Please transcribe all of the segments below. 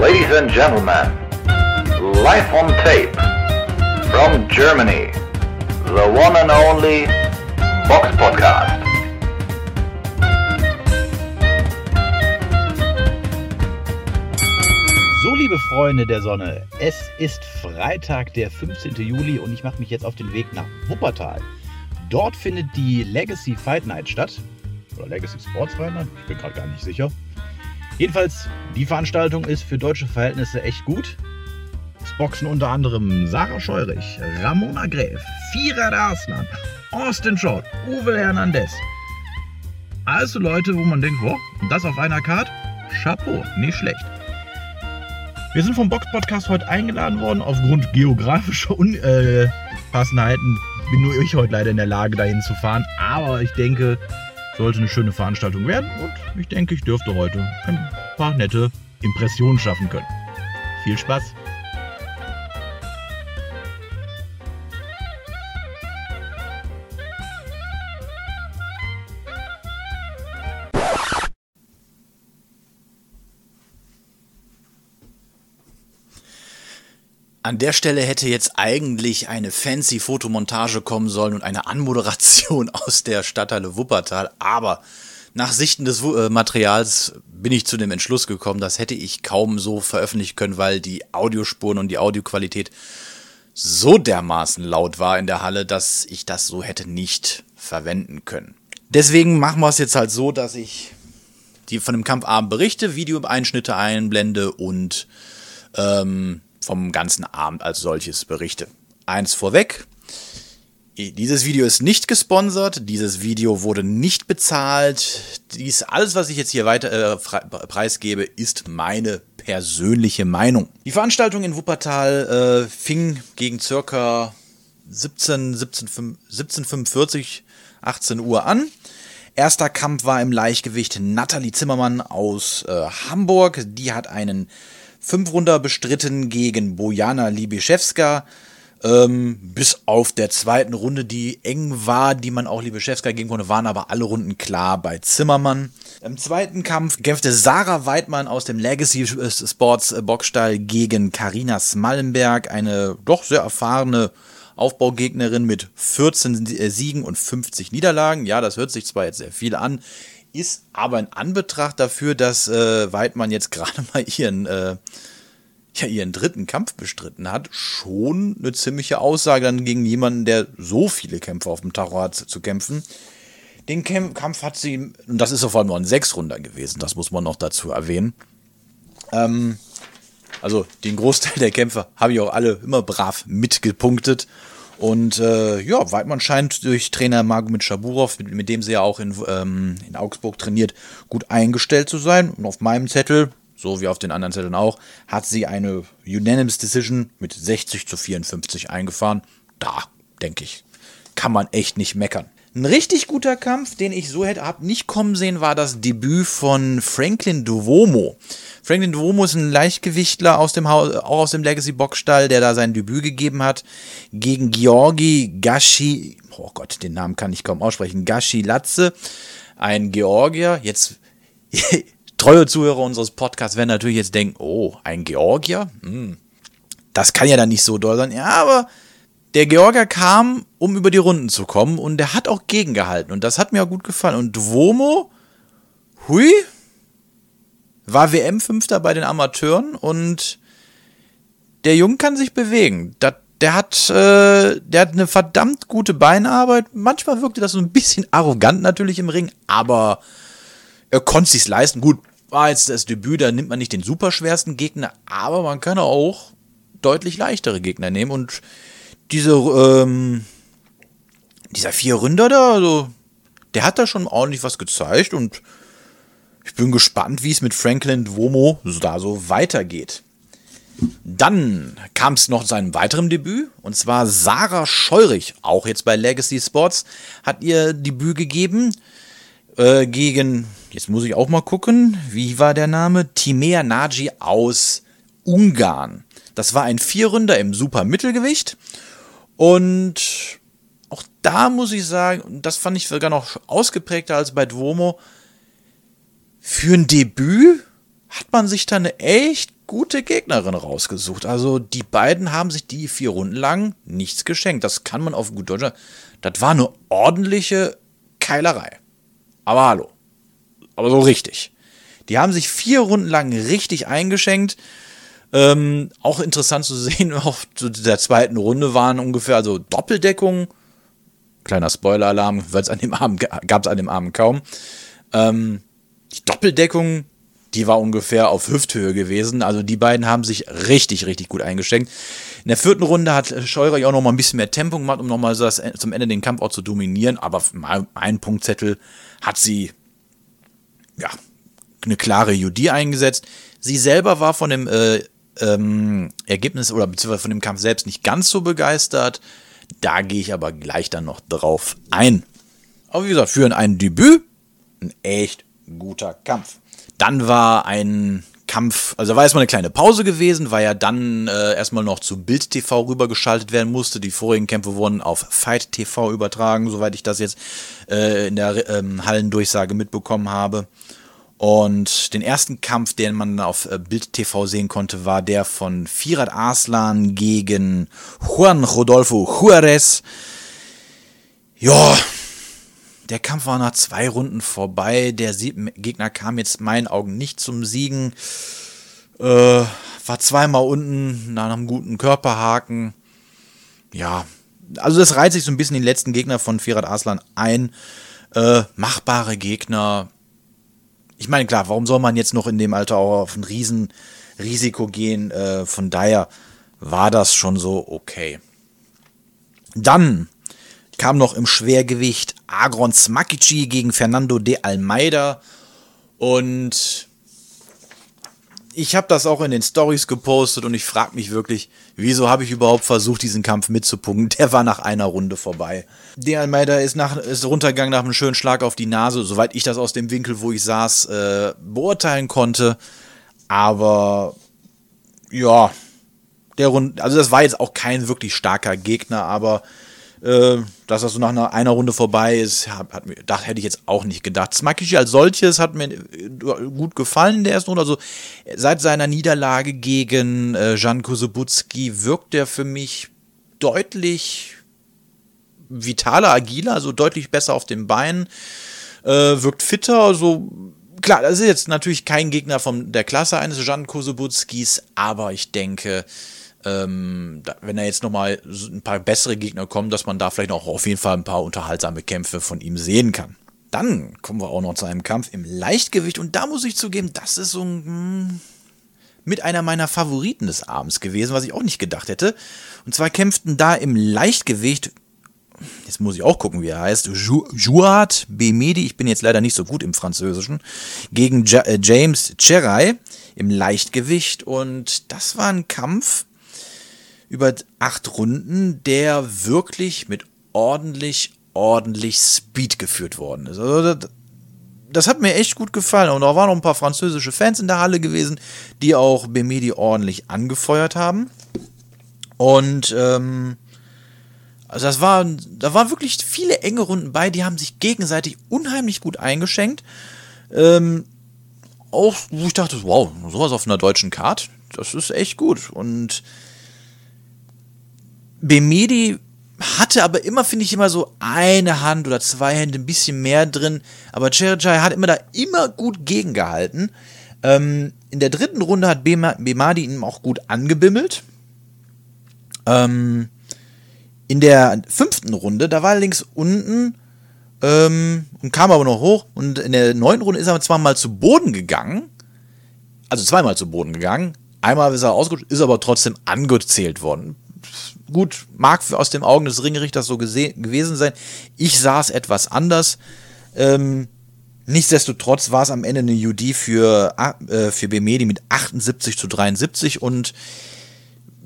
Ladies and gentlemen, live on tape from Germany, the one and only Box Podcast. So, liebe Freunde der Sonne, es ist Freitag, der 15. Juli und ich mache mich jetzt auf den Weg nach Wuppertal. Dort findet die Legacy Fight Night statt. Oder Legacy Sports Fight Night, ich bin gerade gar nicht sicher. Jedenfalls, die Veranstaltung ist für deutsche Verhältnisse echt gut. Es boxen unter anderem Sarah Scheurich, Ramona Gräf, Vierer Arslan, Austin Short, Uwe Hernandez. Also Leute, wo man denkt, boah, das auf einer Karte? Chapeau, nicht schlecht. Wir sind vom Box-Podcast heute eingeladen worden. Aufgrund geografischer Unpassenheiten äh, bin nur ich heute leider in der Lage, dahin zu fahren. Aber ich denke, sollte eine schöne Veranstaltung werden. Und ich denke, ich dürfte heute ein paar nette Impressionen schaffen können. Viel Spaß! An der Stelle hätte jetzt eigentlich eine fancy Fotomontage kommen sollen und eine Anmoderation aus der Stadthalle Wuppertal, aber nach Sichten des äh, Materials bin ich zu dem Entschluss gekommen, das hätte ich kaum so veröffentlichen können, weil die Audiospuren und die Audioqualität so dermaßen laut war in der Halle, dass ich das so hätte nicht verwenden können. Deswegen machen wir es jetzt halt so, dass ich die von dem Kampfabend berichte, Videoeinschnitte einblende und ähm, vom ganzen Abend als solches berichte. Eins vorweg. Dieses Video ist nicht gesponsert, dieses Video wurde nicht bezahlt. Dies, alles, was ich jetzt hier weiter äh, preisgebe, ist meine persönliche Meinung. Die Veranstaltung in Wuppertal äh, fing gegen circa 17, 17, 1745, 18 Uhr an. Erster Kampf war im Leichtgewicht Nathalie Zimmermann aus äh, Hamburg. Die hat einen Fünf Runder bestritten gegen Bojana Libiszewska. Ähm, bis auf der zweiten Runde, die eng war, die man auch Libiszewska geben konnte, waren aber alle Runden klar bei Zimmermann. Im zweiten Kampf kämpfte Sarah Weidmann aus dem Legacy Sports Boxstall gegen Karina Smallenberg, eine doch sehr erfahrene Aufbaugegnerin mit 14 Siegen und 50 Niederlagen. Ja, das hört sich zwar jetzt sehr viel an, ist aber in Anbetracht dafür, dass äh, Weidmann jetzt gerade mal ihren, äh, ja, ihren dritten Kampf bestritten hat, schon eine ziemliche Aussage dann gegen jemanden, der so viele Kämpfe auf dem Tacho hat zu kämpfen. Den Kampf hat sie, und das ist auf einmal ein Sechsrunder gewesen, das muss man noch dazu erwähnen. Ähm, also den Großteil der Kämpfe habe ich auch alle immer brav mitgepunktet. Und äh, ja, Weidmann scheint durch Trainer Magomed Schaburov, mit, mit, dem sie ja auch in, ähm, in Augsburg trainiert, gut eingestellt zu sein. Und auf meinem Zettel, so wie auf den anderen Zetteln auch, hat sie eine Unanimous Decision mit 60 zu 54 eingefahren. Da, denke ich, kann man echt nicht meckern. Ein richtig guter Kampf, den ich so hätte hab nicht kommen sehen, war das Debüt von Franklin Duomo. Franklin Duomo ist ein Leichtgewichtler aus dem Haus, auch aus dem Legacy Boxstall, der da sein Debüt gegeben hat gegen Georgi Gashi, oh Gott, den Namen kann ich kaum aussprechen, Gashi Latze, ein Georgier. Jetzt treue Zuhörer unseres Podcasts werden natürlich jetzt denken, oh, ein Georgier? Hm, das kann ja dann nicht so doll sein. Ja, aber der Georger kam, um über die Runden zu kommen und der hat auch gegengehalten und das hat mir auch gut gefallen. Und Duomo, hui, war WM-Fünfter bei den Amateuren und der Junge kann sich bewegen. Das, der hat, äh, der hat eine verdammt gute Beinarbeit. Manchmal wirkte das so ein bisschen arrogant natürlich im Ring, aber er konnte sich's leisten. Gut, war jetzt das Debüt, da nimmt man nicht den superschwersten Gegner, aber man kann auch deutlich leichtere Gegner nehmen und diese, ähm, dieser vier Rinder da, also, der hat da schon ordentlich was gezeigt und ich bin gespannt, wie es mit Franklin Duomo da so weitergeht. Dann kam es noch zu einem weiteren Debüt und zwar Sarah Scheurich, auch jetzt bei Legacy Sports, hat ihr Debüt gegeben äh, gegen, jetzt muss ich auch mal gucken, wie war der Name? Timea Naji aus Ungarn. Das war ein Vierründer im Super-Mittelgewicht und auch da muss ich sagen, das fand ich sogar noch ausgeprägter als bei Duomo. Für ein Debüt hat man sich da eine echt gute Gegnerin rausgesucht. Also die beiden haben sich die vier Runden lang nichts geschenkt. Das kann man auf gut Deutsch Das war eine ordentliche Keilerei. Aber hallo. Aber so richtig. Die haben sich vier Runden lang richtig eingeschenkt. Ähm, auch interessant zu sehen, auf der zweiten Runde waren ungefähr also Doppeldeckung. Kleiner Spoiler-Alarm, weil es an dem Abend gab es an dem Abend kaum. Ähm, die Doppeldeckung, die war ungefähr auf Hüfthöhe gewesen. Also die beiden haben sich richtig, richtig gut eingeschenkt. In der vierten Runde hat Scheurer auch noch mal ein bisschen mehr Tempo gemacht, um noch mal so zum Ende den Kampf auch zu dominieren. Aber ein Punktzettel hat sie ja eine klare Judy eingesetzt. Sie selber war von dem äh, ähm, Ergebnis oder beziehungsweise von dem Kampf selbst nicht ganz so begeistert. Da gehe ich aber gleich dann noch drauf ein. Aber wie gesagt, für ein Debüt ein echt guter Kampf. Dann war ein Kampf, also war erstmal eine kleine Pause gewesen, weil ja dann äh, erstmal noch zu Bild TV rübergeschaltet werden musste. Die vorigen Kämpfe wurden auf Fight TV übertragen, soweit ich das jetzt äh, in der ähm, Hallendurchsage mitbekommen habe. Und den ersten Kampf, den man auf äh, Bild TV sehen konnte, war der von Firat Arslan gegen Juan Rodolfo Juarez. Ja, der Kampf war nach zwei Runden vorbei. Der Gegner kam jetzt meinen Augen nicht zum Siegen. Äh, war zweimal unten nach einem guten Körperhaken. Ja, also das reiht sich so ein bisschen den letzten Gegner von Firat Arslan ein. Äh, machbare Gegner, ich meine, klar, warum soll man jetzt noch in dem Alter auch auf ein Riesenrisiko gehen? Äh, von daher war das schon so okay. Dann kam noch im Schwergewicht Agron Smakici gegen Fernando de Almeida. Und ich habe das auch in den Stories gepostet und ich frage mich wirklich, wieso habe ich überhaupt versucht, diesen Kampf mitzupunkten? Der war nach einer Runde vorbei. Der Almeida ist, nach, ist runtergegangen nach einem schönen Schlag auf die Nase, soweit ich das aus dem Winkel, wo ich saß, äh, beurteilen konnte. Aber ja, der Rund, also das war jetzt auch kein wirklich starker Gegner, aber dass das so nach einer, Runde vorbei ist, hat, hat das hätte ich jetzt auch nicht gedacht. Smakishi als solches hat mir äh, gut gefallen in der ersten Runde. Also seit seiner Niederlage gegen äh, Jan Kusubutski wirkt er für mich deutlich vitaler, agiler, also deutlich besser auf den Beinen, äh, wirkt fitter, also klar, das ist jetzt natürlich kein Gegner von der Klasse eines Jan Kosubutskis, aber ich denke, ähm, da, wenn da jetzt nochmal ein paar bessere Gegner kommen, dass man da vielleicht auch auf jeden Fall ein paar unterhaltsame Kämpfe von ihm sehen kann. Dann kommen wir auch noch zu einem Kampf im Leichtgewicht und da muss ich zugeben, das ist so ein, hm, mit einer meiner Favoriten des Abends gewesen, was ich auch nicht gedacht hätte. Und zwar kämpften da im Leichtgewicht jetzt muss ich auch gucken, wie er heißt, Juat Bemedi, ich bin jetzt leider nicht so gut im Französischen, gegen äh, James Cherai im Leichtgewicht. Und das war ein Kampf, über acht Runden, der wirklich mit ordentlich, ordentlich Speed geführt worden ist. Also das, das hat mir echt gut gefallen. Und da waren noch ein paar französische Fans in der Halle gewesen, die auch Bemedi ordentlich angefeuert haben. Und ähm, also das war, da waren wirklich viele enge Runden bei, die haben sich gegenseitig unheimlich gut eingeschenkt. Ähm, auch, wo ich dachte, wow, sowas auf einer deutschen Card, das ist echt gut. Und Bemedi hatte aber immer, finde ich, immer so eine Hand oder zwei Hände ein bisschen mehr drin. Aber Cherjai hat immer da immer gut gegengehalten. Ähm, in der dritten Runde hat Bemadi ihn auch gut angebimmelt. Ähm, in der fünften Runde, da war er links unten ähm, und kam aber noch hoch. Und in der neunten Runde ist er zwar mal zu Boden gegangen. Also zweimal zu Boden gegangen. Einmal ist er ausgerutscht, ist aber trotzdem angezählt worden gut, mag aus den Augen des Ringrichters so gewesen sein. Ich sah es etwas anders. Ähm, nichtsdestotrotz war es am Ende eine UD für, äh, für Bemedi mit 78 zu 73 und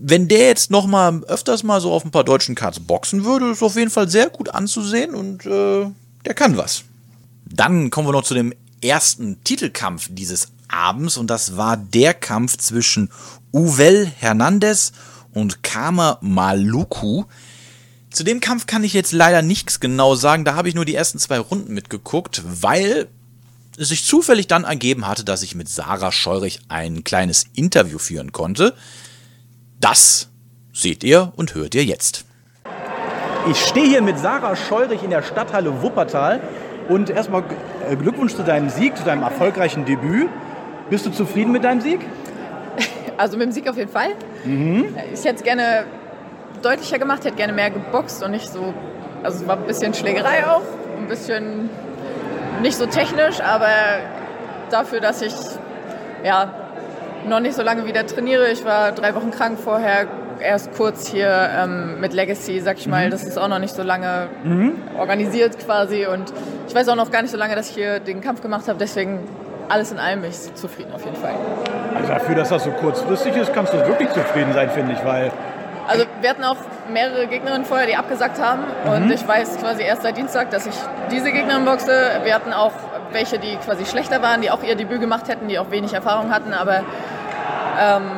wenn der jetzt noch mal öfters mal so auf ein paar deutschen Cards boxen würde, ist auf jeden Fall sehr gut anzusehen und äh, der kann was. Dann kommen wir noch zu dem ersten Titelkampf dieses Abends und das war der Kampf zwischen Uvel Hernandez und Kama Maluku. Zu dem Kampf kann ich jetzt leider nichts genau sagen. Da habe ich nur die ersten zwei Runden mitgeguckt, weil es sich zufällig dann ergeben hatte, dass ich mit Sarah Scheurich ein kleines Interview führen konnte. Das seht ihr und hört ihr jetzt. Ich stehe hier mit Sarah Scheurich in der Stadthalle Wuppertal und erstmal äh, Glückwunsch zu deinem Sieg, zu deinem erfolgreichen Debüt. Bist du zufrieden mit deinem Sieg? Also mit dem Sieg auf jeden Fall. Mhm. Ich hätte es gerne deutlicher gemacht, hätte gerne mehr geboxt und nicht so. Also es war ein bisschen Schlägerei auch, ein bisschen nicht so technisch, aber dafür, dass ich ja noch nicht so lange wieder trainiere. Ich war drei Wochen krank vorher, erst kurz hier ähm, mit Legacy, sag ich mal. Das ist auch noch nicht so lange organisiert quasi und ich weiß auch noch gar nicht so lange, dass ich hier den Kampf gemacht habe. Deswegen alles in allem bin ich zufrieden auf jeden Fall. Also dafür, dass das so kurzfristig ist, kannst du wirklich zufrieden sein, finde ich, weil Also wir hatten auch mehrere Gegnerinnen vorher, die abgesagt haben. Und ich weiß quasi erst seit Dienstag, dass ich diese Gegnerin boxe. Wir hatten auch welche, die quasi schlechter waren, die auch ihr Debüt gemacht hätten, die auch wenig Erfahrung hatten. Aber ähm,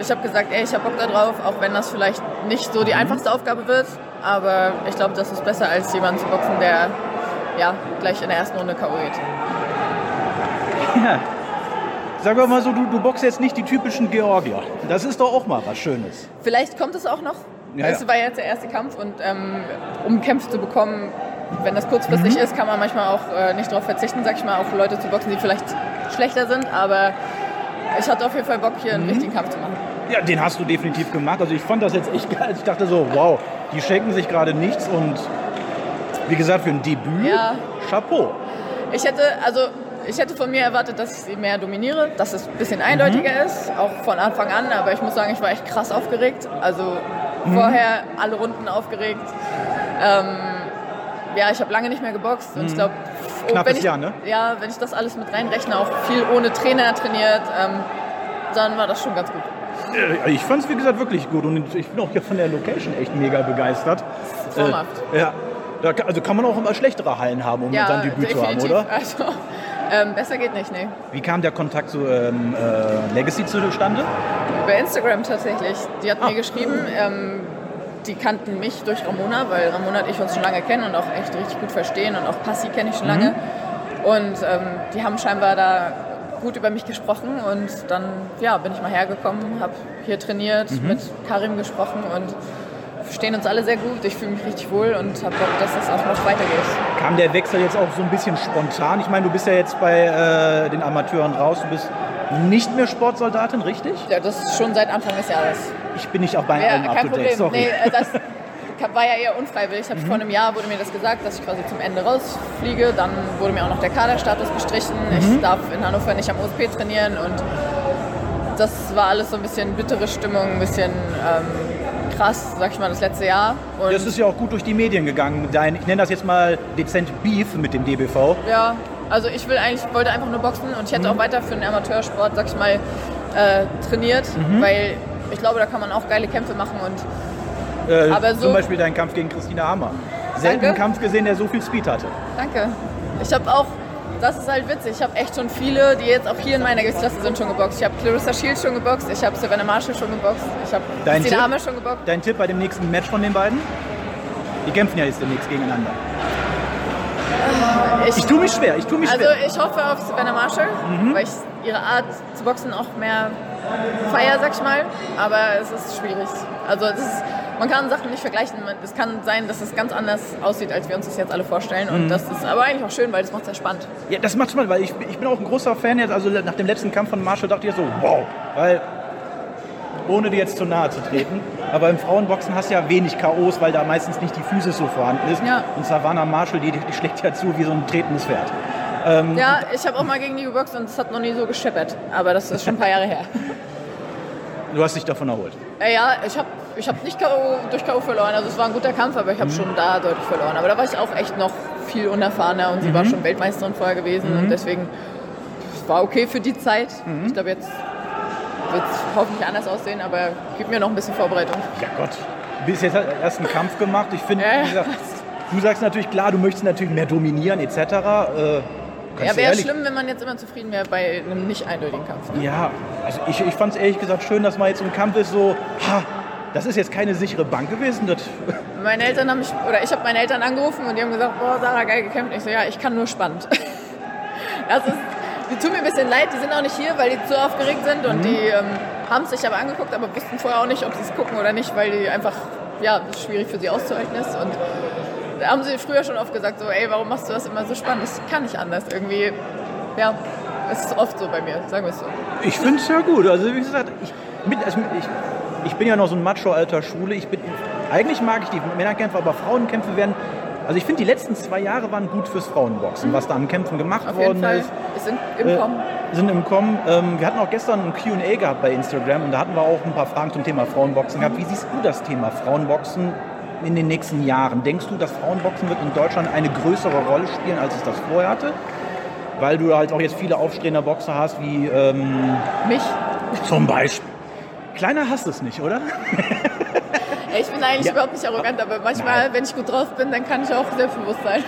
ich habe gesagt, ey, ich habe Bock da drauf, auch wenn das vielleicht nicht so die einfachste Aufgabe wird. Aber ich glaube, das ist besser, als jemanden zu boxen, der ja, gleich in der ersten Runde K.O. geht. Ja, sagen wir mal so, du, du boxst jetzt nicht die typischen Georgier. Das ist doch auch mal was Schönes. Vielleicht kommt es auch noch. Ja, Es ja. war jetzt der erste Kampf und ähm, um Kämpfe zu bekommen, wenn das kurzfristig Mhm. ist, kann man manchmal auch äh, nicht darauf verzichten, sag ich mal, auch Leute zu boxen, die vielleicht schlechter sind. Aber ich hatte auf jeden Fall Bock, hier einen Mhm. richtigen Kampf zu machen. Ja, den hast du definitiv gemacht. Also ich fand das jetzt echt geil. Ich dachte so, wow, die schenken sich gerade nichts und wie gesagt, für ein Debüt, Ja. Chapeau. Ich hätte, also ich hätte von mir erwartet, dass ich sie mehr dominiere, dass es ein bisschen eindeutiger Mhm. ist, auch von Anfang an. Aber ich muss sagen, ich war echt krass aufgeregt. Also Mhm. vorher alle Runden aufgeregt. Ähm, ja, ich habe lange nicht mehr geboxt und ich glaube, Mhm. Knappes ich, Jahr, ne? Ja, wenn ich das alles mit reinrechne, auch viel ohne Trainer trainiert, ähm, dann war das schon ganz gut. Äh, Ich fand es, wie gesagt, wirklich gut und ich bin auch hier von der Location echt mega begeistert. Traumhaft. Äh, ja, da, also kann man auch immer schlechtere Hallen haben, um Ja, sein Debüt zu haben, oder? Also ähm, besser geht nicht, nee. Wie kam der Kontakt zu ähm, äh, Legacy zustande? Über Instagram tatsächlich. Die hat Ah. mir geschrieben, ähm, die kannten mich durch Ramona, weil Ramona und ich uns schon lange kennen und auch echt richtig gut verstehen und auch Passi kenne ich schon lange. Und ähm, die haben scheinbar da gut über mich gesprochen und dann ja, bin ich mal hergekommen, habe hier trainiert, mit Karim gesprochen und verstehen uns alle sehr gut. Ich fühle mich richtig wohl und habe Bock, dass es auch noch weitergeht. Kam der Wechsel jetzt auch so ein bisschen spontan? Ich meine, du bist ja jetzt bei äh, den Amateuren raus, du bist nicht mehr Sportsoldatin, richtig? Ja, das ist schon seit Anfang des Jahres. Ich bin nicht auch bei Ja, allem kein Problem. sorry. Nee, äh, das war ja eher unfreiwillig. Ich hab, Vor einem Jahr wurde mir das gesagt, dass ich quasi zum Ende rausfliege. Dann wurde mir auch noch der Kaderstatus gestrichen. Ich darf in Hannover nicht am OSP trainieren und das war alles so ein bisschen bittere Stimmung, ein bisschen ähm, krass, sag ich mal, das letzte Jahr. Und Das ist ja auch gut durch die Medien gegangen. Dein, ich nenne das jetzt mal dezent Beef mit dem DBV. ja, also ich will eigentlich, wollte einfach nur boxen und ich hätte auch weiter für den Amateursport, sag ich mal, äh, trainiert, weil ich glaube, da kann man auch geile Kämpfe machen und Äh, Aber so- zum Beispiel dein Kampf gegen Christina Hammer. Selten einen. Kampf gesehen, der so viel Speed hatte. Danke. Ich habe auch, das ist halt witzig, ich habe echt schon viele, die jetzt auch hier in meiner Gewichtsklasse sind, schon geboxt. Ich habe Clarissa Shields schon geboxt, ich habe Savannah Marshall schon geboxt, ich habe Tipp? Hammer schon geboxt. Dein Tipp bei dem nächsten Match von den beiden? Die kämpfen ja jetzt demnächst gegeneinander. Ich, Ich tue mich schwer, ich tue mich also schwer. ich hoffe auf Savannah Marshall, weil ich ihre Art zu boxen auch mehr feier, sag ich mal. Aber es ist schwierig. Also es ist, man kann Sachen nicht vergleichen. Man- Es kann sein, dass es ganz anders aussieht, als wir uns das jetzt alle vorstellen. Und das ist aber eigentlich auch schön, weil das macht es ja spannend. Ja, das macht Spaß, weil ich, ich bin auch ein großer Fan jetzt. Also nach dem letzten Kampf von Marshall dachte ich so, wow. Weil, ohne dir jetzt zu nahe zu treten, aber im Frauenboxen hast du ja wenig K.O.s, weil da meistens nicht die Physis so vorhanden ist. Ja. Und Savannah Marshall, die, die schlägt ja zu wie so ein tretendes Pferd. Ja, ich habe auch mal gegen die geboxt und es hat noch nie so gescheppert. Aber das ist schon ein paar Jahre her. Du hast dich davon erholt. Äh, ja, ich habe ich hab nicht KO, durch K.O. verloren. Also es war ein guter Kampf, aber ich habe schon da deutlich verloren. Aber da war ich auch echt noch viel unerfahrener und sie war schon Weltmeisterin vorher gewesen. Und deswegen es war okay für die Zeit. Ich glaube, jetzt wird es hoffentlich anders aussehen, aber gib mir noch ein bisschen Vorbereitung. Ja Gott, du bist jetzt erst einen Kampf gemacht. Ich finde, Ja, du sagst natürlich klar, du möchtest natürlich mehr dominieren etc. Äh, Ja, wäre schlimm, wenn man jetzt immer zufrieden wäre bei einem nicht eindeutigen Kampf. Ne? Ja, also ich, ich fand es ehrlich gesagt schön, dass mal jetzt ein Kampf ist, so, ha, das ist jetzt keine sichere Bank gewesen. Das, Meine Eltern haben mich, oder ich habe meine Eltern angerufen und die haben gesagt, boah, Sarah, geil gekämpft. Ich so, ja, ich kann nur spannend. Das ist, die tun mir ein bisschen leid, die sind auch nicht hier, weil die zu aufgeregt sind und die ähm, haben es sich aber angeguckt, aber wussten vorher auch nicht, ob sie es gucken oder nicht, weil die einfach, ja, schwierig für sie auszuhalten ist. Und da haben sie früher schon oft gesagt, so, ey, warum machst du das immer so spannend? Das kann nicht anders. Irgendwie, ja, es ist oft so bei mir, sagen wir es so. Ich finde es ja gut. Also wie gesagt, ich, mit, also ich, ich bin ja noch so ein Macho alter Schule. Ich bin, eigentlich mag ich die Männerkämpfe, aber Frauenkämpfe werden. Also ich finde, die letzten zwei Jahre waren gut fürs Frauenboxen, was da an Kämpfen gemacht Auf worden ist. Wir sind im Äh, Kommen. sind im Kommen. Ähm, wir hatten auch gestern ein Q&A gehabt bei Instagram und da hatten wir auch ein paar Fragen zum Thema Frauenboxen gehabt. Wie siehst du das Thema Frauenboxen in den nächsten Jahren? Denkst du, dass Frauenboxen wird in Deutschland eine größere Rolle spielen, als es das vorher hatte? Weil du halt auch jetzt viele aufstrebende Boxer hast, wie ähm, Mich. zum Beispiel. Kleiner hast du es nicht, oder? Ich bin eigentlich Ja. überhaupt nicht arrogant, aber manchmal, Nein. wenn ich gut drauf bin, dann kann ich auch selbstbewusst sein.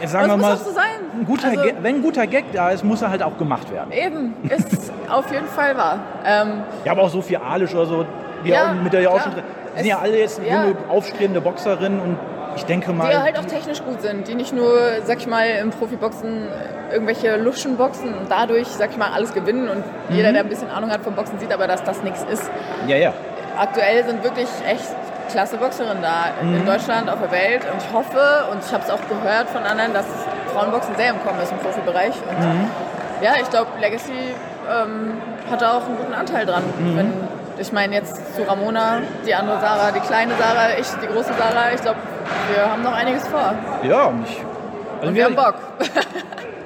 Jetzt sagen wir mal, so sein. ein guter Also- Gag, wenn ein guter Gag da ist, muss er halt auch gemacht werden. Eben, ist auf jeden Fall wahr. Ähm, Ja, aber auch so viel Alisch oder so, die Ja, auch, mit der ja auch schon drin. Sind ja alle jetzt junge, aufstrebende Boxerinnen und ich denke mal. die halt auch technisch gut sind, die nicht nur, sag ich mal, im Profiboxen irgendwelche Luschen boxen und dadurch, sag ich mal, alles gewinnen und Mhm. jeder, der ein bisschen Ahnung hat vom Boxen, sieht aber, dass das nichts ist. ja, ja. Aktuell sind wirklich echt klasse Boxerinnen da Mhm. in Deutschland, auf der Welt und ich hoffe und ich habe es auch gehört von anderen, dass Frauenboxen sehr im Kommen ist im Profibereich und Mhm. ja, ich glaube, Legacy ähm, hat da auch einen guten Anteil dran. Mhm. Wenn, ich meine jetzt zu Ramona, die andere Sarah, die kleine Sarah, ich, die große Sarah, ich glaube, wir haben noch einiges vor Ja, und ich. Also und wir haben Bock.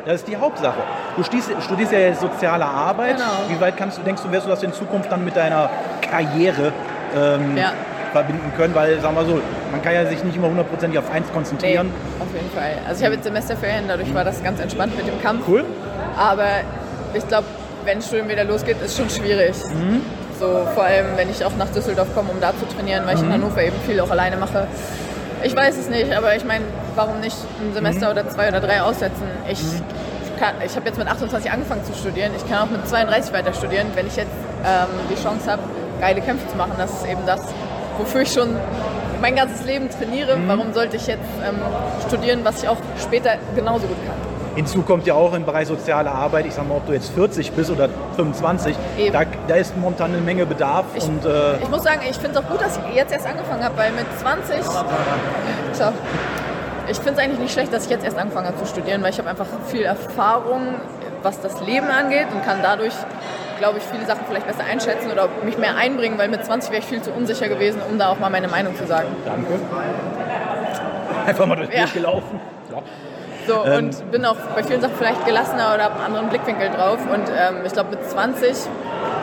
Das ist die Hauptsache. Du studierst, studierst ja jetzt soziale Arbeit. Genau. Wie weit kannst du, denkst du, wirst du das in Zukunft dann mit deiner Karriere ähm, Ja. verbinden können? Weil, sagen wir so, man kann ja sich nicht immer hundertprozentig auf eins Nee, konzentrieren. auf jeden Fall. Also ich habe jetzt Semesterferien, dadurch war das ganz entspannt mit dem Kampf. Cool. Aber ich glaube, wenn Studium wieder losgeht, ist schon schwierig. So vor allem, wenn ich auch nach Düsseldorf komme, um da zu trainieren, weil ich in Hannover eben viel auch alleine mache. Ich weiß es nicht, aber ich meine, warum nicht ein Semester oder zwei oder drei aussetzen? Ich, kann- ich habe jetzt mit 28 angefangen zu studieren. Ich kann auch mit 32 weiter studieren, wenn ich jetzt ähm, die Chance habe, geile Kämpfe zu machen. Das ist eben das, wofür ich schon mein ganzes Leben trainiere. Warum sollte ich jetzt ähm, studieren, was ich auch später genauso gut kann? Hinzu kommt ja auch im Bereich soziale Arbeit, ich sag mal, ob du jetzt 40 bist oder 25, Eben. da, da ist momentan eine Menge Bedarf. Ich- und äh, Ich muss sagen, ich finde es auch gut, dass ich jetzt erst angefangen habe, weil mit 20. Tja, ich finde es eigentlich nicht schlecht, dass ich jetzt erst angefangen habe zu studieren, weil ich habe einfach viel Erfahrung, was das Leben angeht und kann dadurch, glaube ich, viele Sachen vielleicht besser einschätzen oder mich mehr einbringen, weil mit 20 wäre ich viel zu unsicher gewesen, um da auch mal meine Meinung zu sagen. danke. Einfach mal durchs Ja. Bild gelaufen. Ja. So, Ähm. und bin auch bei vielen Sachen vielleicht gelassener oder habe einen anderen Blickwinkel drauf. Und ähm, ich glaube, mit 20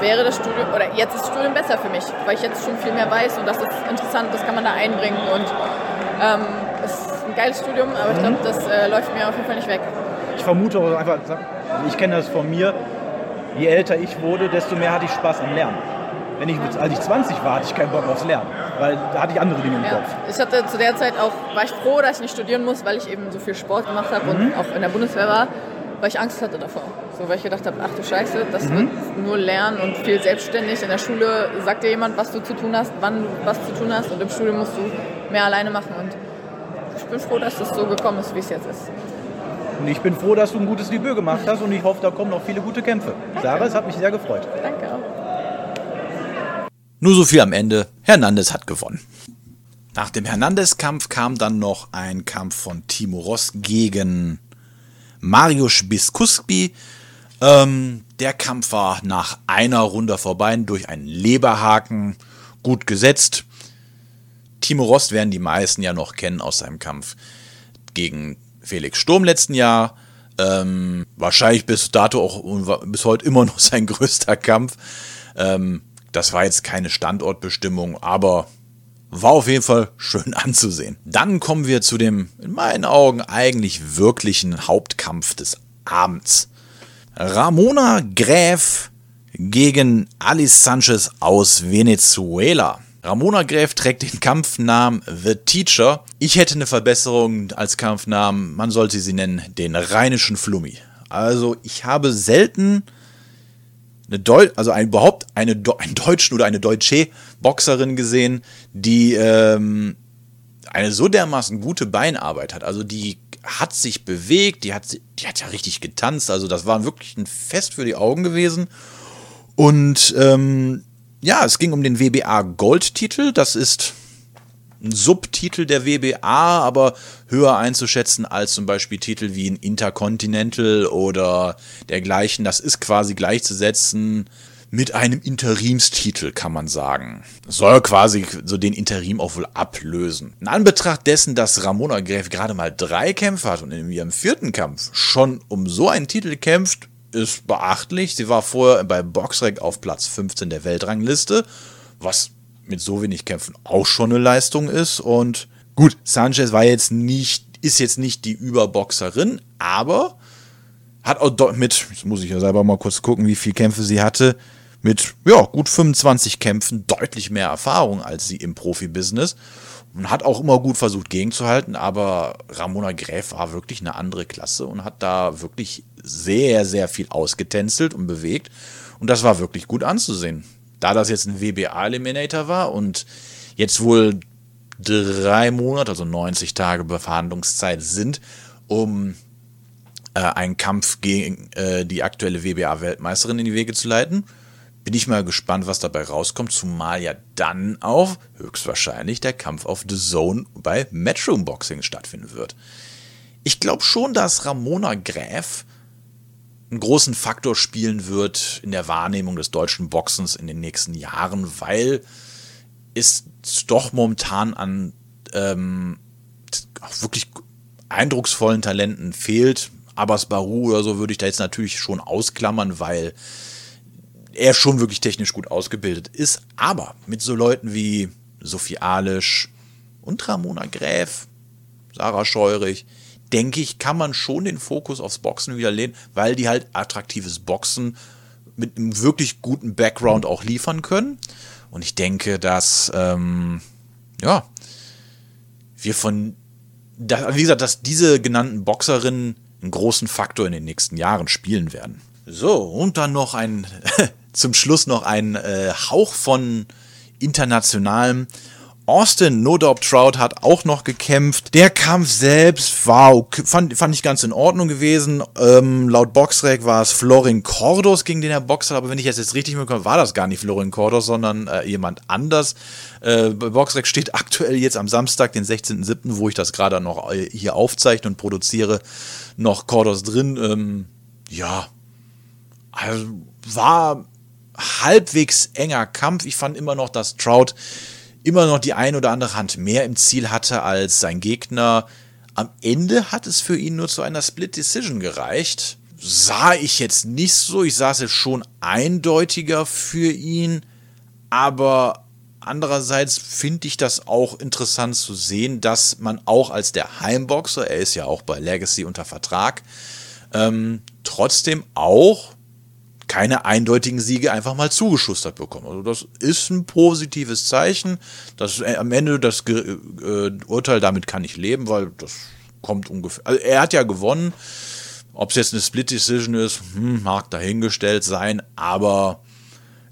wäre das Studium, oder jetzt ist das Studium besser für mich, weil ich jetzt schon viel mehr weiß und das ist interessant, das kann man da einbringen. Und ähm, es ist ein geiles Studium, aber ich glaube, das äh, läuft mir auf jeden Fall nicht weg. Ich vermute auch einfach, ich kenne das von mir, je älter ich wurde, desto mehr hatte ich Spaß am Lernen. Wenn ich, als ich 20 war, hatte ich keinen Bock aufs Lernen, weil da hatte ich andere Dinge im Ja. Kopf. Ich hatte zu der Zeit auch, war ich froh, dass ich nicht studieren muss, weil ich eben so viel Sport gemacht habe und auch in der Bundeswehr war, weil ich Angst hatte davor. So, weil ich gedacht habe, ach du Scheiße, das wird nur lernen und viel selbstständig. In der Schule sagt dir jemand, was du zu tun hast, wann du was zu tun hast und im Studium musst du mehr alleine machen. Und ich bin froh, dass das so gekommen ist, wie es jetzt ist. Und ich bin froh, dass du ein gutes Debüt gemacht hast und ich hoffe, da kommen noch viele gute Kämpfe. Sarah, es hat mich sehr gefreut. Danke auch. Nur so viel am Ende. Hernandez hat gewonnen. Nach dem Hernandez-Kampf kam dann noch ein Kampf von Timo Ross gegen Mariusz Biskuski. Ähm, der Kampf war nach einer Runde vorbei durch einen Leberhaken gut gesetzt. Timo Rost werden die meisten ja noch kennen aus seinem Kampf gegen Felix Sturm letzten Jahr. Ähm, wahrscheinlich bis dato auch bis heute immer noch sein größter Kampf. Ähm, das war jetzt keine Standortbestimmung, aber war auf jeden Fall schön anzusehen. Dann kommen wir zu dem, in meinen Augen, eigentlich wirklichen Hauptkampf des Abends. Ramona Gräf gegen Alice Sanchez aus Venezuela. Ramona Gräf trägt den Kampfnamen The Teacher. Ich hätte eine Verbesserung als Kampfnamen. Man sollte sie nennen den rheinischen Flummi. Also ich habe selten eine Deu also ein, überhaupt eine Do einen Deutschen oder eine deutsche Boxerin gesehen, die ähm, eine so dermaßen gute Beinarbeit hat. Also die hat sich bewegt, die hat, die hat ja richtig getanzt. Also das war wirklich ein Fest für die Augen gewesen. Und ähm, ja, es ging um den WBA Gold-Titel. Das ist ein Subtitel der WBA, aber höher einzuschätzen als zum Beispiel Titel wie ein Intercontinental oder dergleichen. Das ist quasi gleichzusetzen mit einem Interimstitel, kann man sagen. Soll quasi so den Interim auch wohl ablösen. In Anbetracht dessen, dass Ramona Gräf gerade mal drei Kämpfe hat und in ihrem vierten Kampf schon um so einen Titel kämpft, ist beachtlich. Sie war vorher bei Boxrec auf Platz 15 der Weltrangliste, was mit so wenig Kämpfen auch schon eine Leistung ist. Und gut, Sanchez war jetzt nicht, ist jetzt nicht die Überboxerin, aber hat auch mit, jetzt muss ich ja selber mal kurz gucken, wie viele Kämpfe sie hatte, mit ja, gut 25 Kämpfen deutlich mehr Erfahrung als sie im Profibusiness und hat auch immer gut versucht gegenzuhalten, aber Ramona Gräf war wirklich eine andere Klasse und hat da wirklich sehr, sehr viel ausgetänzelt und bewegt und das war wirklich gut anzusehen. Da das jetzt ein WBA-Eliminator war und jetzt wohl drei Monate, also 90 Tage Beverhandlungszeit sind, um äh, einen Kampf gegen äh, die aktuelle WBA-Weltmeisterin in die Wege zu leiten, bin ich mal gespannt, was dabei rauskommt, zumal ja dann auch höchstwahrscheinlich der Kampf auf The Zone bei Matchroom Boxing stattfinden wird. Ich glaube schon, dass Ramona Gräf einen großen Faktor spielen wird in der Wahrnehmung des deutschen Boxens in den nächsten Jahren, weil es doch momentan an ähm, wirklich eindrucksvollen Talenten fehlt. Abbas Baru oder so würde ich da jetzt natürlich schon ausklammern, weil er schon wirklich technisch gut ausgebildet ist. Aber mit so Leuten wie Sophie Alisch und Ramona Gräf, Sarah Scheurich, denke ich, kann man schon den Fokus aufs Boxen wieder lehnen, weil die halt attraktives Boxen mit einem wirklich guten Background auch liefern können. Und ich denke, dass, ähm, ja, wir von, wie gesagt, dass diese genannten Boxerinnen einen großen Faktor in den nächsten Jahren spielen werden. So, und dann noch ein zum Schluss noch ein äh, Hauch von internationalem. Austin No Trout hat auch noch gekämpft. Der Kampf selbst okay, fand, fand ich ganz in Ordnung gewesen. Ähm, laut Boxrec war es Florin Cordos, gegen den er boxt hat, aber wenn ich jetzt, jetzt richtig mitbekomme, war das gar nicht Florin Cordos, sondern äh, jemand anders. Äh, Boxrec steht aktuell jetzt am Samstag, den 16.07., wo ich das gerade noch äh, hier aufzeichne und produziere, noch Cordos drin. Ähm, ja, also war halbwegs enger Kampf. Ich fand immer noch, dass Trout immer noch die ein oder andere Hand mehr im Ziel hatte als sein Gegner. Am Ende hat es für ihn nur zu einer Split Decision gereicht. Sah ich jetzt nicht so. Ich sah es jetzt schon eindeutiger für ihn. Aber andererseits finde ich das auch interessant zu sehen, dass man auch als der Heimboxer, er ist ja auch bei Legacy unter Vertrag, ähm, trotzdem auch keine eindeutigen Siege einfach mal zugeschustert bekommen. Also das ist ein positives Zeichen. Das äh, am Ende das äh, Urteil damit kann ich leben, weil das kommt ungefähr. Also er hat ja gewonnen. Ob es jetzt eine Split Decision ist, hm, mag dahingestellt sein, aber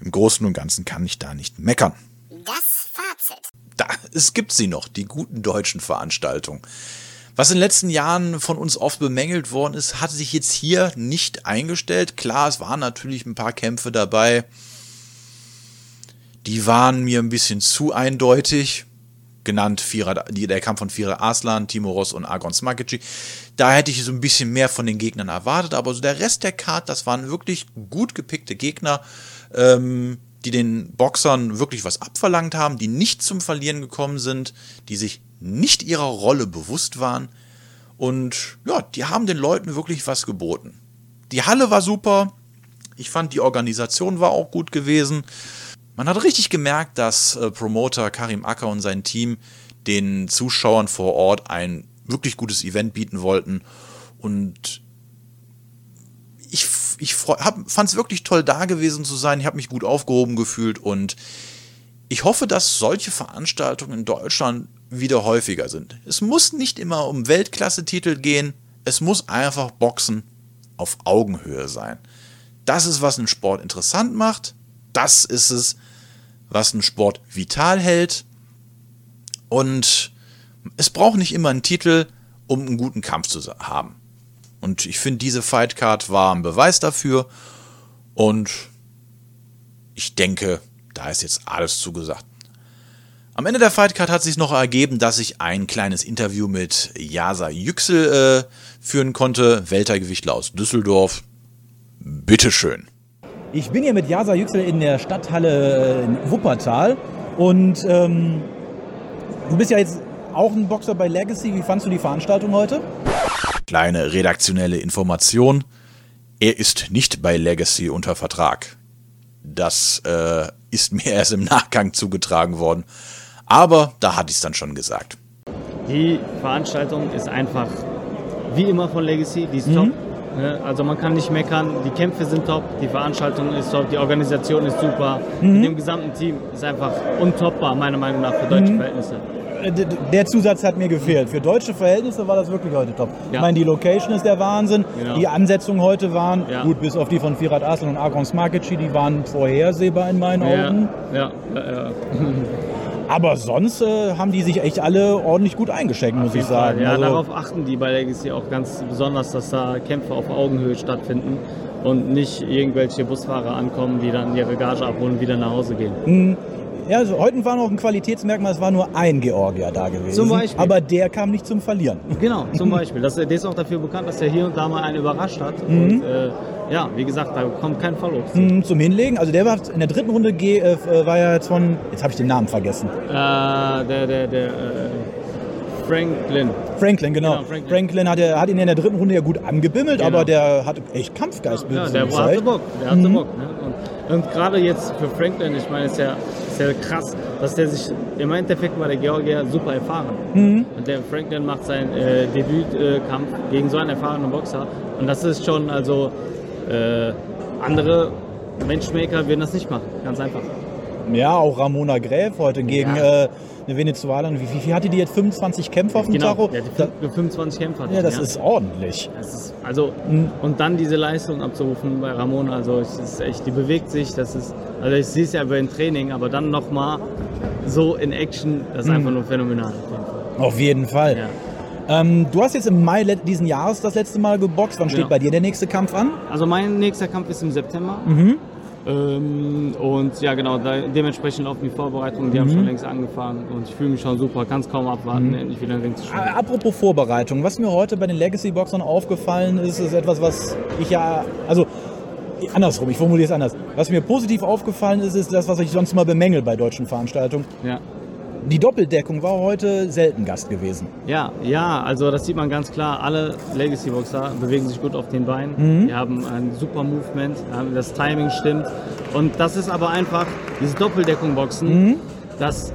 im Großen und Ganzen kann ich da nicht meckern. Das Fazit. Da, es gibt sie noch, die guten deutschen Veranstaltungen. Was in den letzten Jahren von uns oft bemängelt worden ist, hat sich jetzt hier nicht eingestellt. Klar, es waren natürlich ein paar Kämpfe dabei. Die waren mir ein bisschen zu eindeutig. Genannt Vierer, der Kampf von Vierer Aslan, Timo Ross und Argon Smakici. Da hätte ich so ein bisschen mehr von den Gegnern erwartet, aber so der Rest der Card, das waren wirklich gut gepickte Gegner, ähm, die den Boxern wirklich was abverlangt haben, die nicht zum Verlieren gekommen sind, die sich nicht ihrer Rolle bewusst waren. Und ja, die haben den Leuten wirklich was geboten. Die Halle war super. Ich fand, die Organisation war auch gut gewesen. Man hat richtig gemerkt, dass äh, Promoter Karim Acker und sein Team den Zuschauern vor Ort ein wirklich gutes Event bieten wollten. Und ich, ich fand es wirklich toll, da gewesen zu sein. Ich habe mich gut aufgehoben gefühlt und ich hoffe, dass solche Veranstaltungen in Deutschland wieder häufiger sind. Es muss nicht immer um Weltklasse-Titel gehen, es muss einfach Boxen auf Augenhöhe sein. Das ist, was einen Sport interessant macht, das ist es, was einen Sport vital hält und es braucht nicht immer einen Titel, um einen guten Kampf zu haben. Und ich finde, diese Fightcard war ein Beweis dafür. Und ich denke, da ist jetzt alles zugesagt. Am Ende der Fightcard hat sich noch ergeben, dass ich ein kleines Interview mit Jasa Yüksel äh, führen konnte, Weltergewichtler aus Düsseldorf. Bitteschön. Ich bin hier mit Jasa Yüksel in der Stadthalle äh, in Wuppertal und ähm, du bist ja jetzt auch ein Boxer bei Legacy. Wie fandst du die Veranstaltung heute? Kleine redaktionelle Information. Er ist nicht bei Legacy unter Vertrag. Das äh, ist mir erst im Nachgang zugetragen worden. Aber da hatte ich es dann schon gesagt. Die Veranstaltung ist einfach wie immer von Legacy, die ist Mhm. top. Ne? Also man kann nicht meckern, die Kämpfe sind top, die Veranstaltung ist top, die Organisation ist super. Mhm. Mit dem gesamten Team ist einfach untoppbar, meiner Meinung nach, für deutsche Mhm. Verhältnisse. Äh, Der Zusatz hat mir gefehlt. Für deutsche Verhältnisse war das wirklich heute top. Ich Ja. meine, die Location ist der Wahnsinn. Genau. Die Ansetzungen heute waren, Ja. gut, bis auf die von Firat Aslan und Argon Smarkeci, die waren vorhersehbar in meinen Augen. ja, ja, ja. Aber sonst äh, haben die sich echt alle ordentlich gut eingeschenkt, muss ich sagen. Ja, Also- darauf achten die bei Legacy auch ganz besonders, dass da Kämpfe auf Augenhöhe stattfinden und nicht irgendwelche Busfahrer ankommen, die dann ihre Gage abholen und wieder nach Hause gehen. Ja, also heute war noch ein Qualitätsmerkmal, es war nur ein Georgier da gewesen. Zum Beispiel. Aber der kam nicht zum Verlieren. Genau, zum Beispiel. Das, der ist auch dafür bekannt, dass er hier und da mal einen überrascht hat. Mhm. Und äh, ja, wie gesagt, da kommt kein Verlust. Hm, Zum Hinlegen, also der war in der dritten Runde G, äh, war ja jetzt von, jetzt habe ich den Namen vergessen. Äh, der, der, der, äh, Franklin. Franklin, genau. Genau, Franklin. Franklin, hat, er, hat ihn in der dritten Runde ja gut angebimmelt, Genau. aber der hat echt Kampfgeist. Ja, bis der hatte. Bock. Der hatte Mhm. Bock. Ne? Und, und gerade jetzt für Franklin, ich meine, ist ja, ist ja krass, dass der sich im Endeffekt war der Georgier super erfahren. Mhm. Und der Franklin macht seinen äh, Debütkampf gegen so einen erfahrenen Boxer. Und das ist schon, also äh, andere Matchmaker würden das nicht machen. Ganz einfach. Ja, auch Ramona Gräf heute gegen Ja. Eine Venezuelanerin. Wie, viel hatte die jetzt? 25 Kämpfe auf dem Genau, Tacho? Da, die 25 Kämpfer. ja, das ist ordentlich. Das ist, also, Mhm. und dann diese Leistung abzurufen bei Ramona, also es ist echt, die bewegt sich, das ist, also ich sehe es ja über ein Training, aber dann nochmal so in Action, das ist Mhm. einfach nur phänomenal. auf jeden Fall. Ja. Ähm, du hast jetzt im Mai diesen Jahres das letzte Mal geboxt. Wann steht Genau. bei dir der nächste Kampf an? Also mein nächster Kampf ist im September. Mhm. Ähm, und ja genau, da, dementsprechend laufen die Vorbereitungen, die haben Mhm. schon längst angefangen und ich fühle mich schon super, kann es kaum abwarten, endlich wieder in den Ring zu Äh, steigen. Apropos Vorbereitung, was mir heute bei den Legacy-Boxern aufgefallen ist, ist etwas, was ich ja, also andersrum, ich formuliere es anders. Was mir positiv aufgefallen ist, ist das, was ich sonst mal bemängel bei deutschen Veranstaltungen. Ja. Die Doppeldeckung war heute selten Gast gewesen. Ja, ja, also das sieht man ganz klar. Alle Legacy-Boxer bewegen sich gut auf den Beinen. Mhm. Die haben ein super Movement, das Timing stimmt. Und das ist aber einfach, dieses Doppeldeckung-Boxen, Mhm. das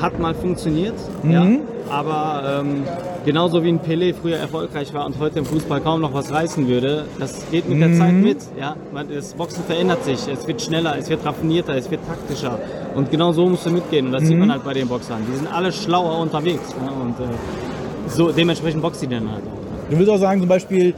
hat mal funktioniert, ja, aber ähm, genauso wie ein Pelé früher erfolgreich war und heute im Fußball kaum noch was reißen würde, das geht mit Mhm. der Zeit mit. Ja? Das Boxen verändert sich, es wird schneller, es wird raffinierter, es wird taktischer. Und genau so musst du mitgehen. Und das sieht Mhm. man halt bei den Boxern. Die sind alle schlauer unterwegs. Ne? Und äh, so dementsprechend boxt die dann halt. Du willst auch sagen, zum Beispiel,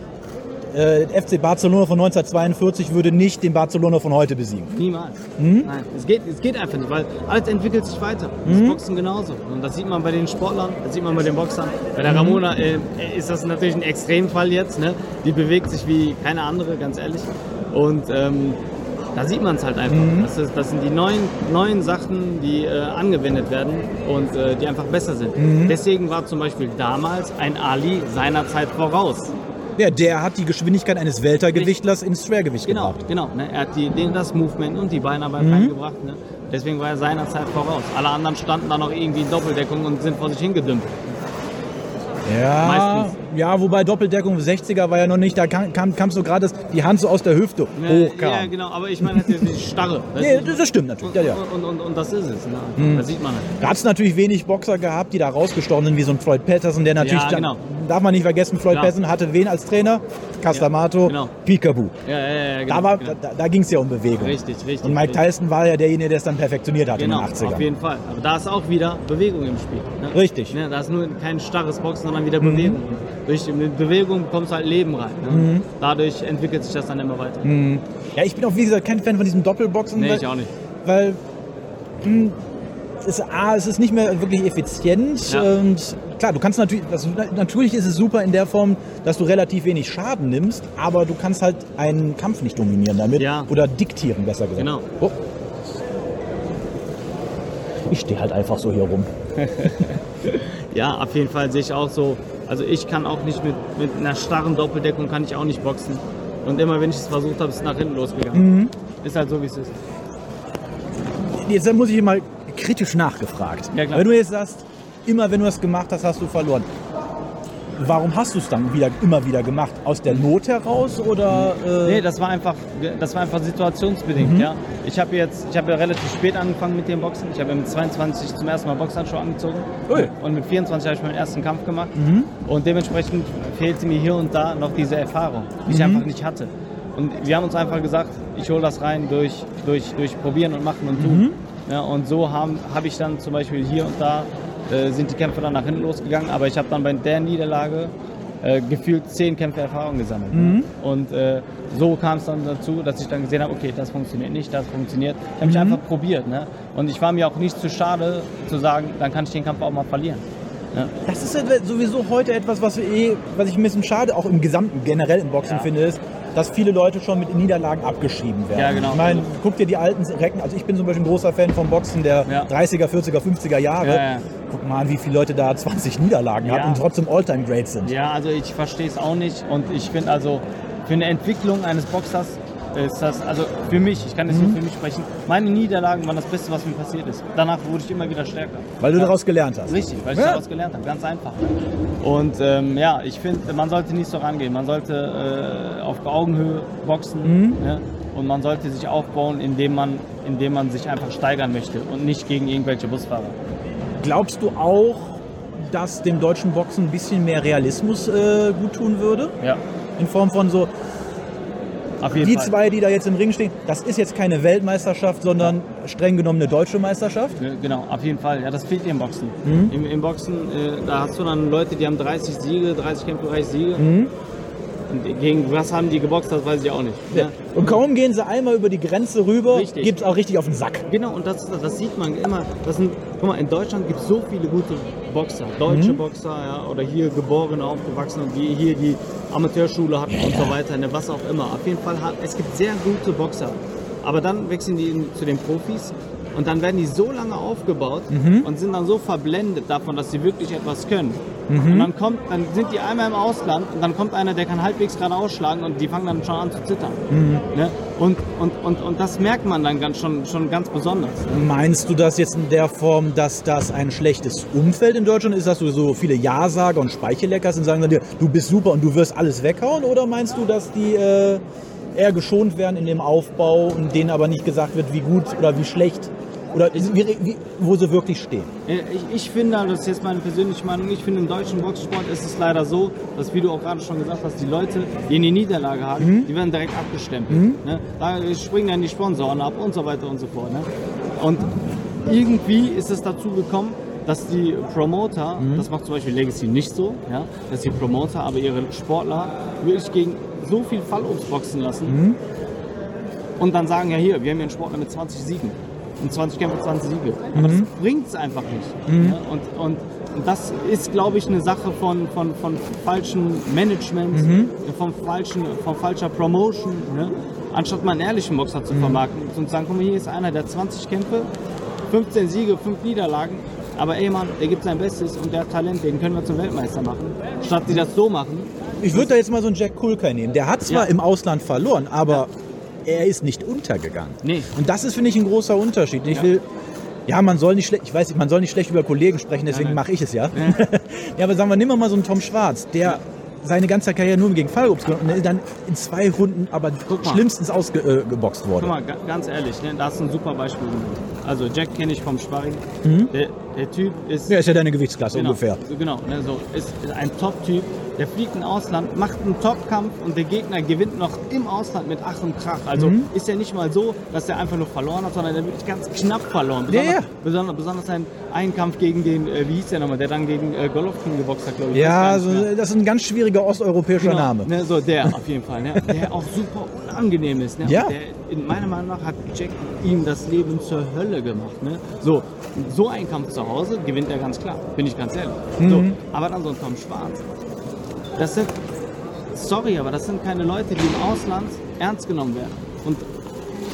äh, FC Barcelona von 1942 würde nicht den Barcelona von heute besiegen. Niemals. Mhm. Nein, es geht, es geht einfach nicht, weil alles entwickelt sich weiter. Das Mhm. Boxen genauso. Und das sieht man bei den Sportlern, das sieht man bei den Boxern. Bei der Ramona äh, ist das natürlich ein Extremfall jetzt. Ne? Die bewegt sich wie keine andere, ganz ehrlich. Und ähm, da sieht man es halt einfach. Mhm. Das, ist, das sind die neuen, neuen Sachen, die äh, angewendet werden und äh, die einfach besser sind. Mhm. Deswegen war zum Beispiel damals ein Ali seiner Zeit voraus. Ja, der hat die Geschwindigkeit eines Weltergewichtlers ins Schwergewicht Genau, gebracht. genau. Ne? Er hat die, den, das Movement und die Beinarbeit Mhm. reingebracht. Ne? Deswegen war er seiner Zeit voraus. Alle anderen standen da noch irgendwie in Doppeldeckung und sind vor sich hingedümpelt. Ja, Meistens. Ja, wobei Doppeldeckung 60er war ja noch nicht, da kam, kam, kamst du gerade das- die Hand so aus der Hüfte Ne, hochkam. ja, genau. Aber ich meine, das ist die Starre. Nee, das, das stimmt natürlich. Ja, ja. Und, und, und, und das ist es. Ne? Mhm. Das sieht man halt. Da hat es natürlich wenig Boxer gehabt, die da rausgestochen sind, wie so ein Floyd Patterson, der natürlich, Ja, genau. darf man nicht vergessen, Floyd Klar. Patterson hatte wen als Trainer? Castamato, genau. Peekaboo. Ja, ja, ja, genau, da war, genau. da, da ging es ja um Bewegung. Richtig, richtig. Und Mike richtig. Tyson war ja derjenige, der es dann perfektioniert hat Genau, in den 80ern. auf jeden Fall. Aber da ist auch wieder Bewegung im Spiel. Ne? Richtig. Ne? Da ist nur kein starres Boxen, sondern wieder Mhm. Bewegung. Durch die Bewegung bekommst du halt Leben rein. Ne? Mhm. Dadurch entwickelt sich das dann immer weiter. Mhm. Ja, ich bin auch, wie gesagt, kein Fan von diesem Doppelboxen. Nee, weil, ich auch nicht. Weil mh, es, A, es ist nicht mehr wirklich effizient Ja. und klar, du kannst natürlich, das, natürlich ist es super in der Form, dass du relativ wenig Schaden nimmst, aber du kannst halt einen Kampf nicht dominieren damit Ja. oder diktieren, besser gesagt. Genau. Oh. Ich stehe halt einfach so hier rum. Ja, auf jeden Fall sehe ich auch so. Also ich kann auch nicht mit, mit einer starren Doppeldeckung kann ich auch nicht boxen. Und immer wenn ich es versucht habe, ist es nach hinten losgegangen. Mhm. Ist halt so, wie es ist. Jetzt muss ich mal kritisch nachgefragt. Ja. Wenn du jetzt sagst, immer wenn du das gemacht hast, hast du verloren. Warum hast du es dann wieder, immer wieder gemacht? Aus der Not heraus oder? Äh, Nee, das war einfach, das war einfach situationsbedingt, ja. Ich habe jetzt, ich habe ja relativ spät angefangen mit dem Boxen. Ich habe ja mit 22 zum ersten Mal Boxhandschuhe angezogen. Ui. Und mit 24 habe ich meinen ersten Kampf gemacht. Und dementsprechend fehlte mir hier und da noch diese Erfahrung, die ich einfach nicht hatte. Und wir haben uns einfach gesagt, ich hole das rein durch, durch, durch Probieren und Machen und Tun. Ja, und so habe hab ich dann zum Beispiel hier und da äh, sind die Kämpfe dann nach hinten losgegangen, aber ich habe dann bei der Niederlage äh, gefühlt zehn Kämpfe Erfahrung gesammelt. Und äh, so kam es dann dazu, dass ich dann gesehen habe, okay, das funktioniert nicht, das funktioniert. Ich habe mich einfach probiert. Ne? Und ich war mir auch nicht zu schade zu sagen, dann kann ich den Kampf auch mal verlieren. Ja. Das ist sowieso heute etwas, was, wir eh, was ich ein bisschen schade auch im Gesamten generell im Boxen Ja. finde, ist, dass viele Leute schon mit Niederlagen abgeschrieben werden. Ja, genau. Ich meine, guck dir die alten Recken, also ich bin zum Beispiel ein großer Fan vom Boxen der Ja. 30er, 40er, 50er Jahre. Ja, ja. Guck mal an, wie viele Leute da 20 Niederlagen Ja. hatten und trotzdem Alltime Great sind. Ja, also ich verstehe es auch nicht und ich finde also für eine Entwicklung eines Boxers ist das, also für mich, ich kann jetzt Mhm. nur für mich sprechen, meine Niederlagen waren das Beste, was mir passiert ist. Danach wurde ich immer wieder stärker. Weil du Ja. daraus gelernt hast. Richtig, weil ich Ja. daraus gelernt habe, ganz einfach. Und ähm, ja, ich finde, man sollte nicht so rangehen. Man sollte äh, auf Augenhöhe boxen ja? und man sollte sich aufbauen, indem man, indem man sich einfach steigern möchte und nicht gegen irgendwelche Busfahrer. Glaubst du auch, dass dem deutschen Boxen ein bisschen mehr Realismus äh, gut tun würde? Ja, In Form von so, die Fall. zwei, die da jetzt im Ring stehen, das ist jetzt keine Weltmeisterschaft, sondern streng genommen eine deutsche Meisterschaft. Genau, auf jeden Fall. Ja, das fehlt dir im Boxen. Mhm. Im, Im Boxen, äh, da hast du dann Leute, die haben 30 Siege, 30 Kämpfe, 30 Siege. Mhm. Und gegen was haben die geboxt, das weiß ich auch nicht. Ja. Und kaum gehen sie einmal über die Grenze rüber, gibt es auch richtig auf den Sack. Genau, und das, das sieht man immer. Das sind, guck mal, in Deutschland gibt es so viele gute Boxer. Deutsche Boxer, ja, oder hier geboren, aufgewachsen und die hier die Amateurschule hatten und so weiter, ne, was auch immer. Auf jeden Fall, hat, es gibt sehr gute Boxer. Aber dann wechseln die zu den Profis und dann werden die so lange aufgebaut und sind dann so verblendet davon, dass sie wirklich etwas können. Und dann kommt, dann sind die einmal im Ausland und dann kommt einer, der kann halbwegs gerade ausschlagen und die fangen dann schon an zu zittern. Ne? Und, und, und, und das merkt man dann ganz, schon, schon ganz besonders. Meinst du das jetzt in der Form, dass das ein schlechtes Umfeld in Deutschland ist, dass du so viele Ja-Sager und Speichelleckers und sagen dann dir, du bist super und du wirst alles weghauen? Oder meinst du, dass die äh, eher geschont werden in dem Aufbau und denen aber nicht gesagt wird, wie gut oder wie schlecht oder wie, wie, wo sie wirklich stehen? Ich, ich finde, das ist jetzt meine persönliche Meinung, ich finde im deutschen Boxsport ist es leider so, dass wie du auch gerade schon gesagt hast, die Leute, die in die Niederlage haben, die werden direkt abgestempelt. Ne? Da springen dann die Sponsoren ab und so weiter und so fort. Ne? Und irgendwie ist es dazu gekommen, dass die Promoter, das macht zum Beispiel Legacy nicht so, ja, dass die Promoter aber ihre Sportler wirklich gegen so viel Fallobst boxen lassen und dann sagen, ja hier, wir haben hier einen Sportler mit 20 Siegen. Und 20 Kämpfe, 20 Siege. Aber das bringt es einfach nicht. Ja, und, und, und das ist, glaube ich, eine Sache von, von, von falschem Management, von, falschen, von falscher Promotion. Ne? Anstatt mal einen ehrlichen Boxer zu vermarkten und zu sagen, guck mal, hier ist einer, der hat 20 Kämpfe, 15 Siege, 5 Niederlagen. Aber ey Mann, der gibt sein Bestes und der hat Talent, den können wir zum Weltmeister machen. Statt die das so machen, Ich würde da jetzt mal so einen Jack Kulker nehmen. Der hat zwar Ja. im Ausland verloren, aber er ist nicht untergegangen. Nee. Und das ist, finde ich, ein großer Unterschied. Ich will, ja, man soll nicht schlecht, ich weiß, man soll nicht schlecht über Kollegen sprechen, deswegen mache ich es ja. Ja. aber sagen wir, nimm mal so einen Tom Schwarz, der seine ganze Karriere nur gegen Fallobst gewonnen und dann in zwei Runden aber schlimmstens ausgeboxt äh, wurde. Guck mal, ga- ganz ehrlich, ne, da ist ein super Beispiel. Also Jack kenne ich vom Sparring. Der, der Typ ist Ja, ist ja deine Gewichtsklasse genau, ungefähr. Genau, ne, so ist, ist ein Top-Typ, Der fliegt ins Ausland, macht einen Top-Kampf und der Gegner gewinnt noch im Ausland mit Ach und Krach. Also Mhm. ist ja nicht mal so, dass er einfach nur verloren hat, sondern er wirklich ganz knapp verloren. Ja, Besonders, ja. besonders, besonders sein einen Kampf gegen den, äh, wie hieß der nochmal, der dann gegen äh, Golovkin geboxt hat, glaube ich. Ja, so, das ist ein ganz schwieriger osteuropäischer Genau, Name. Ne, so der auf jeden Fall, ne, der auch super unangenehm ist. Ne, Ja. Der, in meiner Meinung nach hat Jack ihm das Leben zur Hölle gemacht. Ne? So, so ein Kampf zu Hause gewinnt er ganz klar, bin ich ganz ehrlich. So, Mhm. aber dann so ein Tom Schwarz. Das sind, sorry, aber das sind keine Leute, die im Ausland ernst genommen werden. Und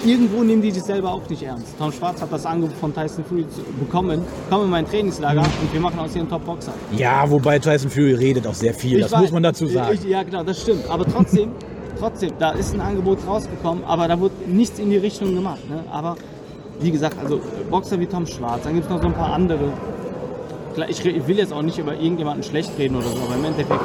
irgendwo nehmen die sich selber auch nicht ernst. Tom Schwarz hat das Angebot von Tyson Fury bekommen, komm in mein Trainingslager Mhm. und wir machen aus dir einen Top-Boxer. Ja, wobei Tyson Fury redet auch sehr viel, Ich das weiß, muss man dazu sagen. Ich, ja, genau, das stimmt. Aber trotzdem, trotzdem, da ist ein Angebot rausgekommen, aber da wurde nichts in die Richtung gemacht. Ne? Aber wie gesagt, also Boxer wie Tom Schwarz, dann gibt es noch so ein paar andere. Ich will jetzt auch nicht über irgendjemanden schlecht reden oder so, aber im Endeffekt,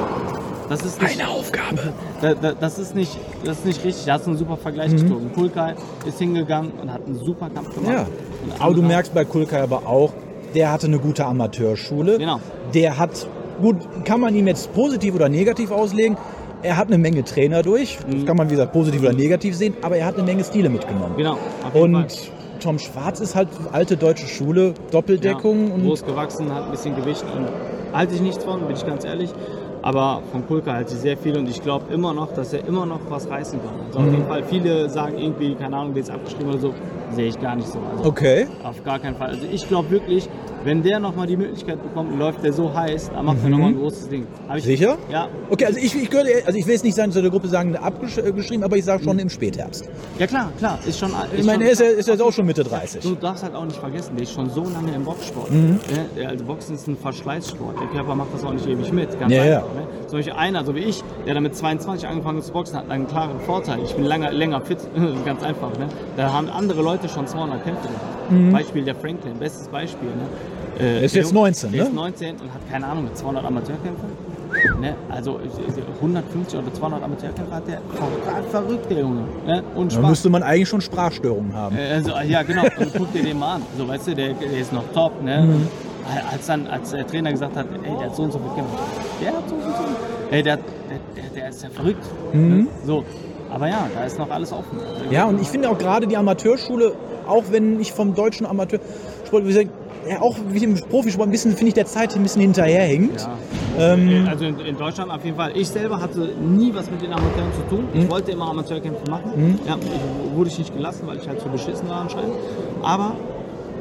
das ist nicht, Eine Aufgabe. da, da, das ist nicht, das ist nicht richtig. Da hast du einen super Vergleich gezogen. Kulkai ist hingegangen und hat einen super Kampf gemacht. Mhm. Ja. Aber du merkst bei Kulkai aber auch, der hatte eine gute Amateurschule. Genau. Der hat, gut, kann man ihm jetzt positiv oder negativ auslegen. Er hat eine Menge Trainer durch. Mhm. Das kann man, wie gesagt, positiv oder negativ sehen. Aber er hat eine Menge Stile mitgenommen. Genau, Und Fall. Tom Schwarz ist halt alte deutsche Schule, Doppeldeckung. Ja, und groß gewachsen, hat ein bisschen Gewicht und halte ich nichts von, bin ich ganz ehrlich. Aber von Kulka halte ich sehr viel und ich glaube immer noch, dass er immer noch was reißen kann. Also Mhm. auf jeden Fall, viele sagen irgendwie, keine Ahnung, der ist abgeschrieben oder so, sehe ich gar nicht so. Also Okay. auf gar keinen Fall. Also ich glaube wirklich, wenn der nochmal die Möglichkeit bekommt, läuft der so heiß, dann macht er nochmal ein großes Ding. Ich, Mhm. Sicher? Ja. Okay, also ich, ich, gehöre, also ich will jetzt nicht sagen, zu der Gruppe sagen, abgeschrieben, aber ich sage schon im Spätherbst. Ja klar, klar, ist schon. Ist Ich meine, er ist, ja- ist jetzt auch schon Mitte 30. Du darfst halt auch nicht vergessen, der ist schon so lange im Boxsport. Mhm. Ne? Also Boxen ist ein Verschleißsport. Der Körper macht das auch nicht ewig mit. Ganz Ja, ja. einfach. Ne? Zum Beispiel einer, so wie ich, der dann mit 22 angefangen zu boxen, hat einen klaren Vorteil. Ich bin länger, länger fit. Ganz einfach. Ne? Da haben andere Leute schon 200 Kämpfe gemacht. Beispiel der Franklin, bestes Beispiel. Ne? Äh, Mhm. ist jetzt Junge- 19, der ne? ist 19 und hat keine Ahnung, mit 200 Amateurkämpfen. Ne? Also äh, 150 oder 200 Amateurkämpfe hat der total verrückt, der Junge. Ne? Und Da Spaß. müsste man eigentlich schon Sprachstörungen haben. Äh, Also, ja, genau. Und guck dir den mal an. So, weißt du, der, der ist noch top, ne? Mhm. Als dann, als der Trainer gesagt hat, ey, der hat so und so viel Kämpfe. Der hat so und so. Ey, der, der, der, der ist ja verrückt. Ne? So. Aber ja, da ist noch alles offen. Mhm. Ja, und ich finde auch gerade die Amateurschule, auch wenn ich vom deutschen Amateursport, wie gesagt, auch wie im Profisport ein bisschen, finde ich, der Zeit ein bisschen hinterherhinkt. Ja. Ähm, Also in, in Deutschland auf jeden Fall. Ich selber hatte nie was mit den Amateuren zu tun. Mhm. Ich wollte immer Amateurkämpfe machen. Ja, ich, wurde ich nicht gelassen, weil ich halt so beschissen war anscheinend. Aber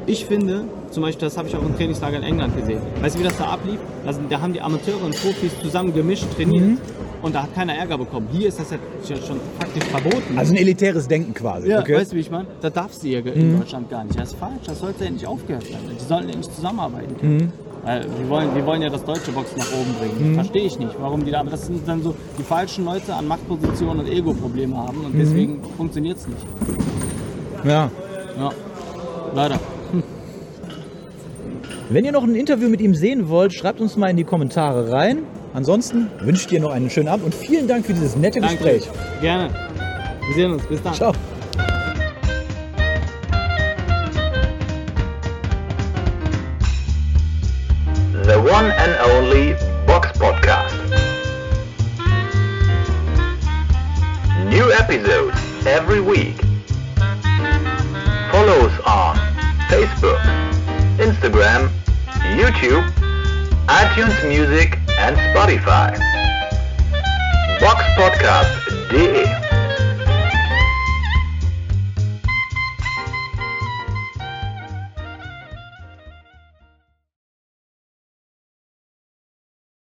ich finde, zum Beispiel, das habe ich auch im Trainingslager in England gesehen. Weißt du, wie das da ablief? Also, da haben die Amateure und Profis zusammen gemischt trainiert. Mhm. Und da hat keiner Ärger bekommen. Hier ist das ja schon faktisch verboten. Also ein elitäres Denken quasi. ja, okay? Mhm. weißt du, wie ich meine? Da darfst du ja in Deutschland gar nicht. Das ist falsch. Das sollte ja nicht aufgehört werden. Die sollen ja nicht zusammenarbeiten können. Mhm. Weil wir wollen, wir wollen ja das deutsche Boxen nach oben bringen. Verstehe ich nicht, warum die da. Aber das sind dann so die falschen Leute an Machtpositionen und Ego-Probleme haben. Mhm. Und deswegen funktioniert es nicht. ja. Ja, leider. Wenn ihr noch ein Interview mit ihm sehen wollt, schreibt uns mal in die Kommentare rein. Ansonsten wünsche ich dir noch einen schönen Abend und vielen Dank für dieses nette Danke. Gespräch. Gerne. Wir sehen uns. Bis dann. Ciao.